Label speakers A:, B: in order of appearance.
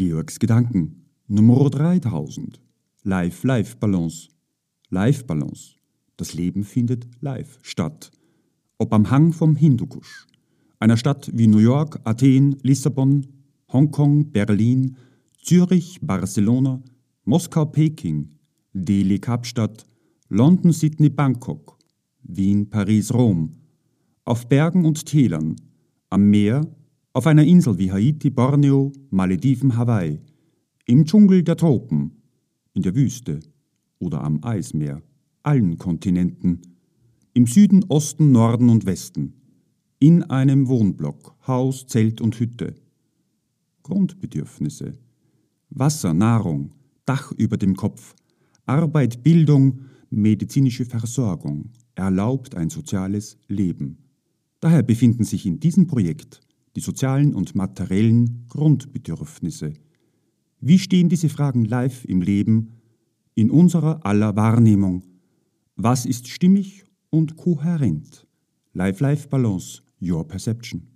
A: Georgs Gedanken. Nummer 3000. Life-Life-Balance. Life-Balance. Das Leben findet live statt. Ob am Hang vom Hindukusch, einer Stadt wie New York, Athen, Lissabon, Hongkong, Berlin, Zürich, Barcelona, Moskau, Peking, Delhi, Kapstadt, London, Sydney, Bangkok, Wien, Paris, Rom, auf Bergen und Tälern, am Meer, auf einer Insel wie Haiti, Borneo, Malediven, Hawaii, im Dschungel der Tropen, in der Wüste oder am Eismeer, allen Kontinenten, im Süden, Osten, Norden und Westen, in einem Wohnblock, Haus, Zelt und Hütte. Grundbedürfnisse. Wasser, Nahrung, Dach über dem Kopf, Arbeit, Bildung, medizinische Versorgung erlaubt ein soziales Leben. Daher befinden sich in diesem Projekt die sozialen und materiellen Grundbedürfnisse. Wie stehen diese Fragen live im Leben, in unserer aller Wahrnehmung? Was ist stimmig und kohärent? Life-Life Balance, Your Perception.